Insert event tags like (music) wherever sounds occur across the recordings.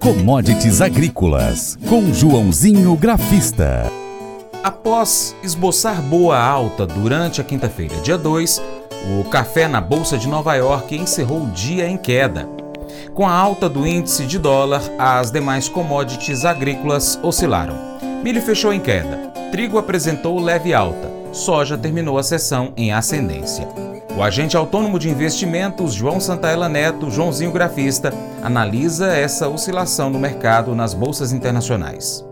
Commodities Agrícolas, com Joãozinho Grafista. Após esboçar boa alta durante a quinta-feira, dia 2, o café na Bolsa de Nova York encerrou o dia em queda. Com a alta do índice de dólar, as demais commodities agrícolas oscilaram. Milho fechou em queda, trigo apresentou leve alta, soja terminou a sessão em ascendência. O agente autônomo de investimentos João Santaella Neto, Joãozinho Grafista, analisa essa oscilação no mercado nas bolsas internacionais.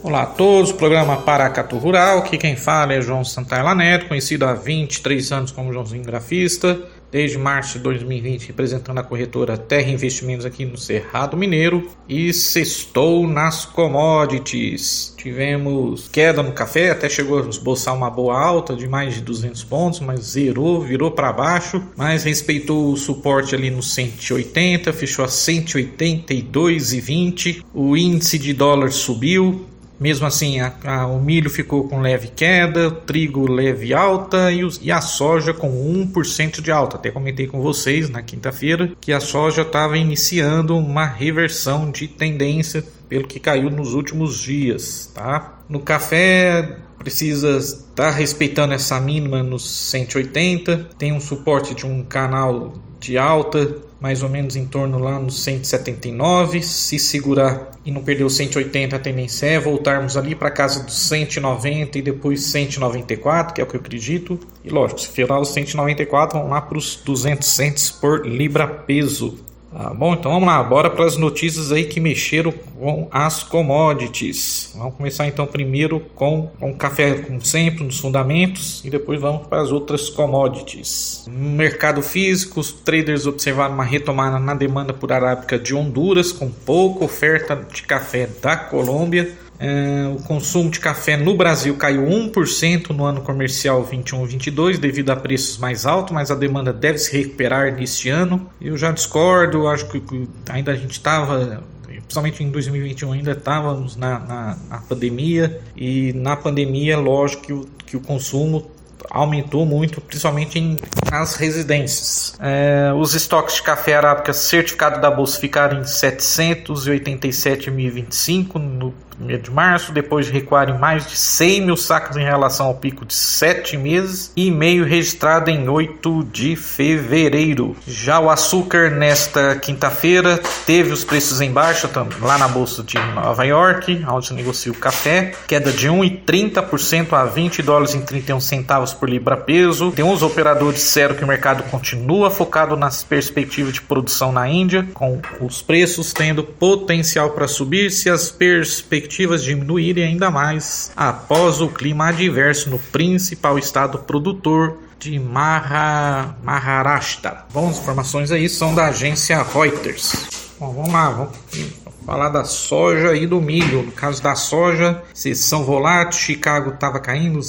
Olá a todos, programa Paracatu Rural, aqui quem fala é João Santaella Neto, conhecido há 23 anos como Joãozinho Grafista, desde março de 2020 representando a corretora Terra Investimentos aqui no Cerrado Mineiro e sextou nas commodities. Tivemos queda no café, até chegou a esboçar uma boa alta de mais de 200 pontos, mas zerou, virou para baixo, mas respeitou o suporte ali no 180, fechou a 182,20. O índice de dólar subiu, mesmo assim, a, a, o milho ficou com leve queda, trigo leve alta e, os, e a soja com 1% de alta. Até comentei com vocês na quinta-feira que a soja estava iniciando uma reversão de tendência pelo que caiu nos últimos dias. Tá? No café, precisa estar respeitando essa mínima nos 180, tem um suporte de um canal de alta mais ou menos em torno lá nos 179. Se segurar e não perder os 180, a tendência é voltarmos ali para casa dos 190 e depois 194, que é o que eu acredito. E lógico, se virar os 194, vão lá para os 200 cents por libra peso. Tá bom, então vamos lá, bora para as notícias aí que mexeram com as commodities. Vamos começar então primeiro com, com café, como sempre, nos fundamentos, e depois vamos para as outras commodities. Mercado físico, os traders observaram uma retomada na demanda por arábica de Honduras, com pouca oferta de café da Colômbia. É, o consumo de café no Brasil caiu 1% no ano comercial 21-22 devido a preços mais altos, mas a demanda deve se recuperar neste ano. Eu já discordo, acho que ainda a gente estava principalmente em 2021 ainda estávamos na, na, na, pandemia e na pandemia lógico que o, que o consumo aumentou muito, principalmente em, nas residências. É, os estoques de café arábica certificado da bolsa ficaram em 787.025 no 1 de março, depois de recuarem mais de 100 mil sacos em relação ao pico de 7 meses e meio registrado em 8 de fevereiro. Já o açúcar nesta quinta-feira teve os preços em baixa lá na bolsa de Nova York, onde se negocia o café, queda de 1,30% a 20 dólares e 31 centavos por libra peso. Tem uns operadores disseram que o mercado continua focado nas perspectivas de produção na Índia, com os preços tendo potencial para subir se as perspectivas perspectivas diminuírem ainda mais após o clima adverso no principal estado produtor de Maha, Maharashtra. Bom, as informações aí são da agência Reuters. Bom, vamos lá, vamos falar da soja e do milho. No caso da soja, sessão volátil, Chicago estava caindo,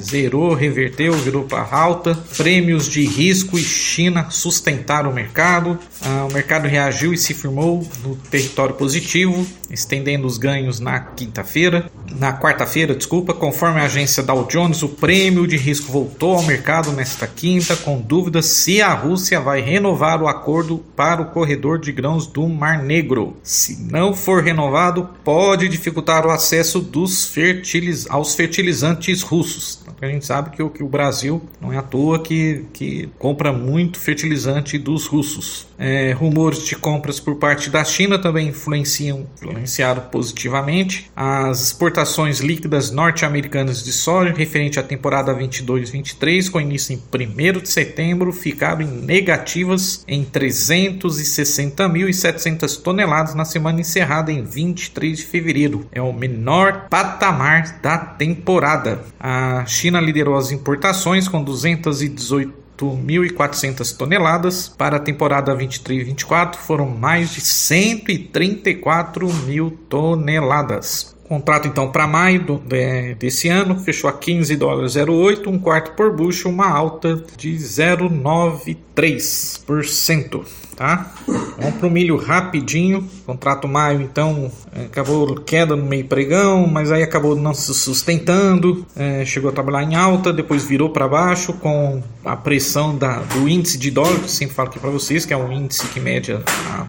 zerou, reverteu, virou para alta. Prêmios de risco e China sustentaram o mercado. Ah, o mercado reagiu e se firmou no território positivo, estendendo os ganhos na quinta-feira. Na quarta-feira, desculpa, conforme a agência Dow Jones, o prêmio de risco voltou ao mercado nesta quinta, com dúvidas se a Rússia vai renovar o acordo para o corredor de grãos do Mar Negro. Se não for renovado, pode dificultar o acesso dos fertiliz aos fertilizantes russos. A gente sabe que o, que o Brasil não é à toa que, que compra muito fertilizante dos russos. É, rumores de compras por parte da China também influenciam, influenciaram positivamente. As exportações líquidas norte-americanas de soja referente à temporada 22-23, com início em 1 de setembro, ficaram negativas em 360.700 toneladas na semana encerrada em 23 de fevereiro. É o menor patamar da temporada. A China liderou as importações com 218 1.400 toneladas. Para a temporada 23-24 foram mais de 134 mil toneladas. Contrato então para maio do, de, desse ano fechou a 15 dólares 08, um quarto por bushel, uma alta de 0,93%, tá? Vamos para o milho rapidinho. Contrato maio então é, acabou queda no meio pregão, mas aí acabou não se sustentando, é, chegou a trabalhar em alta, depois virou para baixo com a pressão da, do índice de dólar, que sempre falo aqui para vocês, que é um índice que mede a,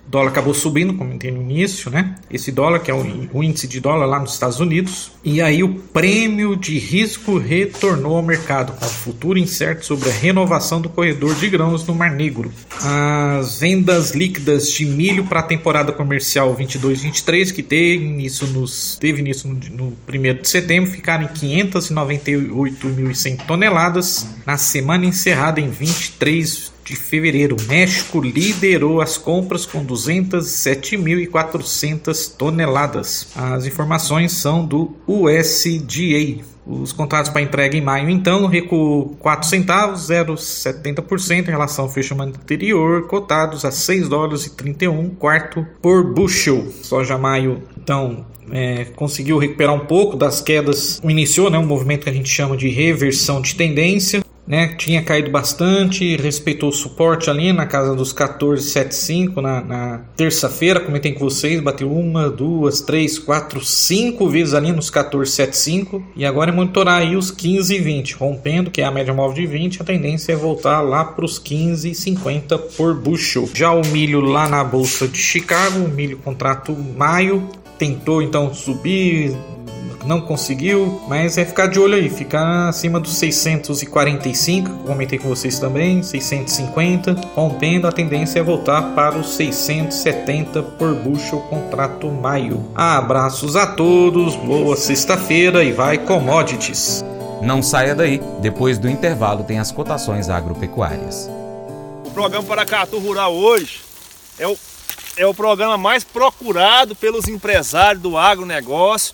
dólar acabou subindo, como comentei no início, né? Esse dólar que é o, o índice de dólar lá nos Estados Unidos. E aí o prêmio de risco retornou ao mercado, com futuro incerto sobre a renovação do corredor de grãos no Mar Negro. As vendas líquidas de milho para a temporada comercial 22-23, que teve início, nos, teve início no, no 1 de setembro, ficaram em 598.100 toneladas na semana encerrada em 23 de fevereiro, México liderou as compras com 207.400 toneladas. As informações são do USDA. Os contratos para entrega em maio, então, recuou 4 centavos, 0,70% em relação ao fechamento anterior, cotados a 6 dólares e 31 quarto por bushel. Soja maio, então, é, conseguiu recuperar um pouco das quedas, iniciou né, um movimento que a gente chama de reversão de tendência né, tinha caído bastante, respeitou o suporte ali na casa dos 14,75 na, na terça-feira, comentei com vocês, bateu uma, duas, três, quatro, cinco vezes ali nos 14,75 e agora é monitorar aí os 15,20, rompendo, que é a média móvel de 20, a tendência é voltar lá para os 15,50 por bushel. Já o milho lá na bolsa de Chicago, o milho contrato maio, tentou então subir não conseguiu, mas é ficar de olho aí, ficar acima dos 645, comentei com vocês também, 650, rompendo a tendência é voltar para os 670 por bushel contrato maio. Abraços a todos, boa sexta-feira e vai commodities. Não saia daí, depois do intervalo tem as cotações agropecuárias. O programa Paracatu Rural hoje é o, é o programa mais procurado pelos empresários do agronegócio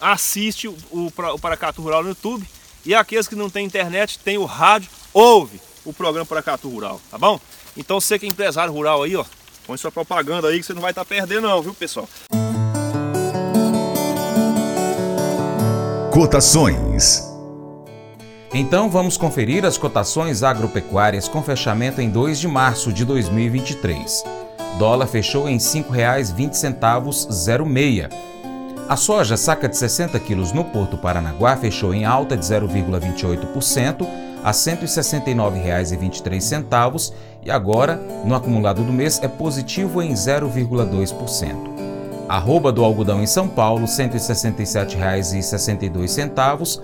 assiste o, o, o Paracatu Rural no YouTube. E aqueles que não têm internet, tem o rádio, ouve o programa Paracatu Rural, tá bom? Então você que é empresário rural aí, ó, põe sua propaganda aí que você não vai estar tá perdendo não, viu pessoal? Cotações então vamos conferir as cotações agropecuárias com fechamento em 2 de março de 2023. Dólar fechou em R$ 5,20,06 a soja saca de 60 quilos no Porto Paranaguá fechou em alta de 0,28% a R$ 169,23 e agora, no acumulado do mês, é positivo em 0,2%. Arroba do algodão em São Paulo, R$ 167,62,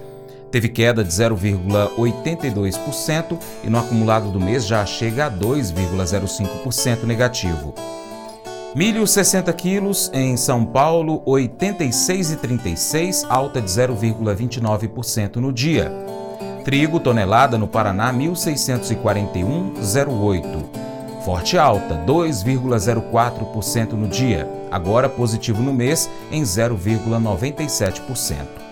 teve queda de 0,82% e no acumulado do mês já chega a 2,05% negativo. Milho 60 quilos em São Paulo 86,36, alta de 0,29% no dia. Trigo tonelada no Paraná 1641,08. Forte alta 2,04% no dia, agora positivo no mês em 0,97%.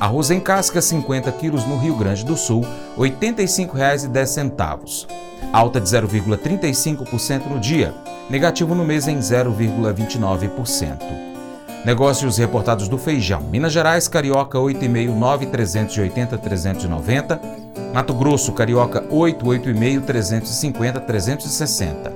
Arroz em casca 50 quilos no Rio Grande do Sul R$ 85,10, alta de 0,35% no dia negativo no mês em 0,29%. Negócios reportados do feijão. Minas Gerais, Carioca 8,5, 9, 380, 390. Mato Grosso, Carioca 8, 8,5, 350, 360.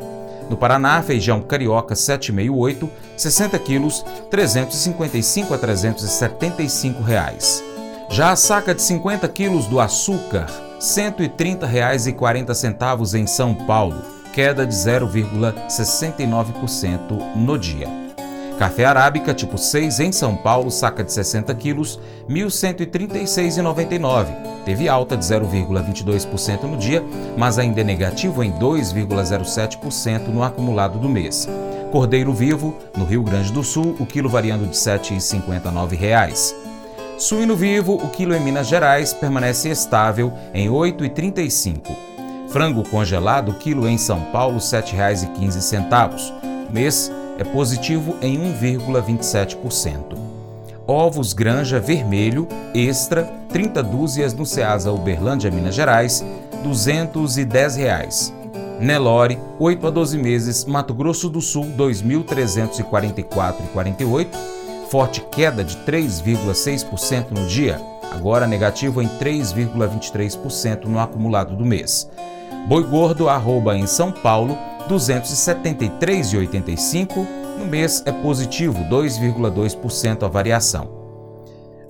No Paraná, feijão carioca 7,5, 8, 60 quilos, 355 a 375 reais. Já a saca de 50 quilos do açúcar, R$ 130,40 em São Paulo queda de 0,69% no dia. Café arábica tipo 6 em São Paulo, saca de 60 quilos, R$ 1.136,99. Teve alta de 0,22% no dia, mas ainda é negativo em 2,07% no acumulado do mês. Cordeiro vivo, no Rio Grande do Sul, o quilo variando de R$ 7,59. Suíno vivo, o quilo em Minas Gerais permanece estável em R$ 8,35. Frango congelado, quilo em São Paulo, R$ 7,15. O mês é positivo em 1,27%. Ovos Granja Vermelho Extra, 30 dúzias no Ceasa Uberlândia, Minas Gerais, 210 reais. Nelore, 8 a 12 meses, Mato Grosso do Sul, 2.344,48. Forte queda de 3,6% no dia, agora negativo em 3,23% no acumulado do mês. Boi gordo, arroba em São Paulo, 273,85. No mês é positivo, 2,2% a variação.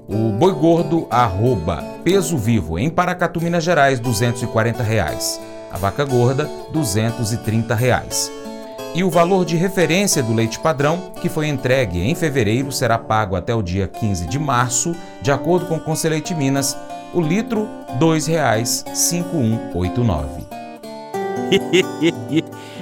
O boi gordo, arroba peso vivo em Paracatu, Minas Gerais, R$ 240. Reais a vaca gorda, 230 reais. E o valor de referência do leite padrão, que foi entregue em fevereiro, será pago até o dia 15 de março, de acordo com o Conselho de Minas, o litro R$ 2,5189. (laughs)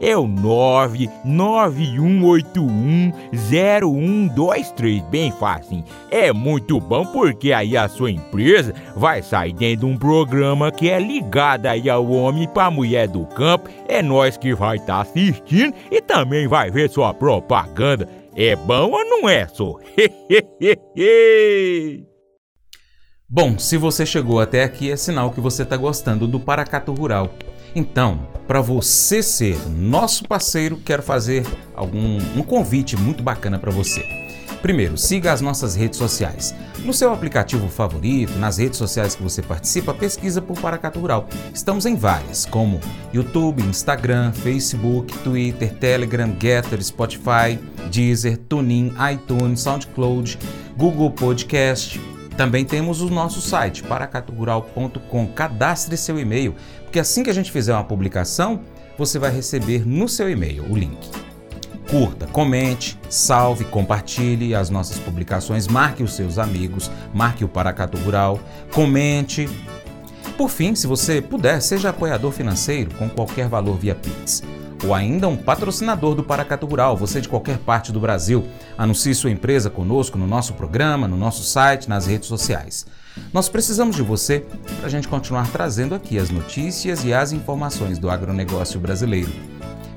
é o 991810123, bem fácil. É muito bom porque aí a sua empresa vai sair dentro de um programa que é ligado aí ao homem para mulher do campo. É nós que vai estar tá assistindo e também vai ver sua propaganda. É bom ou não é, só? (laughs) Bom, se você chegou até aqui, é sinal que você está gostando do Paracato Rural. Então, para você ser nosso parceiro, quero fazer algum um convite muito bacana para você. Primeiro, siga as nossas redes sociais. No seu aplicativo favorito, nas redes sociais que você participa, pesquisa por Paracato Rural. Estamos em várias, como YouTube, Instagram, Facebook, Twitter, Telegram, Getter, Spotify, Deezer, TuneIn, iTunes, SoundCloud, Google Podcast, também temos o nosso site, paracaturural.com. Cadastre seu e-mail, porque assim que a gente fizer uma publicação, você vai receber no seu e-mail o link. Curta, comente, salve, compartilhe as nossas publicações, marque os seus amigos, marque o Paracatu Rural, comente. Por fim, se você puder, seja apoiador financeiro com qualquer valor via Pix ou ainda um patrocinador do Paracatu Rural, você de qualquer parte do Brasil, anuncie sua empresa conosco no nosso programa, no nosso site, nas redes sociais. Nós precisamos de você para a gente continuar trazendo aqui as notícias e as informações do agronegócio brasileiro.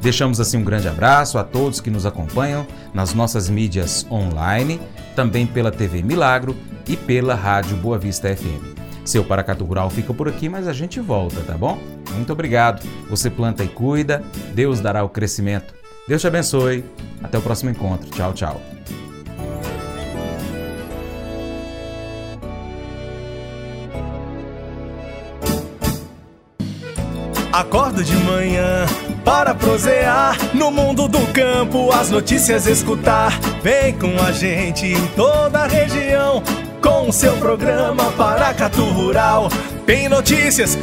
Deixamos assim um grande abraço a todos que nos acompanham nas nossas mídias online, também pela TV Milagro e pela Rádio Boa Vista FM. Seu Paracatu Rural fica por aqui, mas a gente volta, tá bom? Muito obrigado. Você planta e cuida, Deus dará o crescimento. Deus te abençoe. Até o próximo encontro. Tchau, tchau. Acordo de manhã para prosear no mundo do campo, as notícias escutar. Vem com a gente em toda a região com o seu programa Paracatu Rural. Tem notícias,